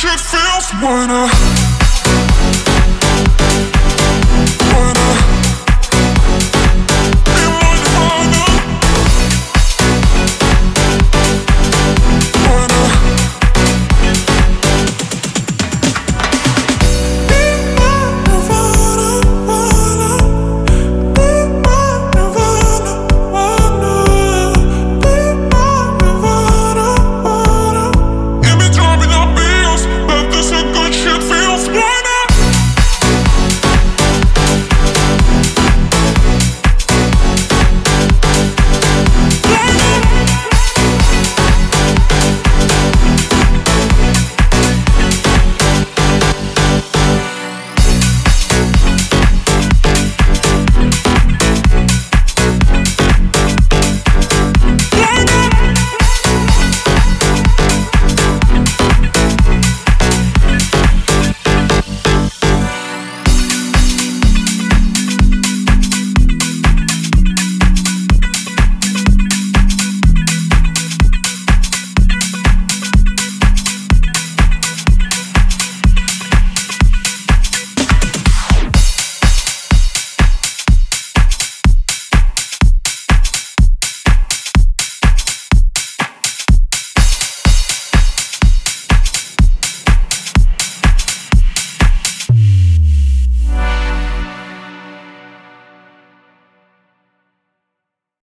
She feels when I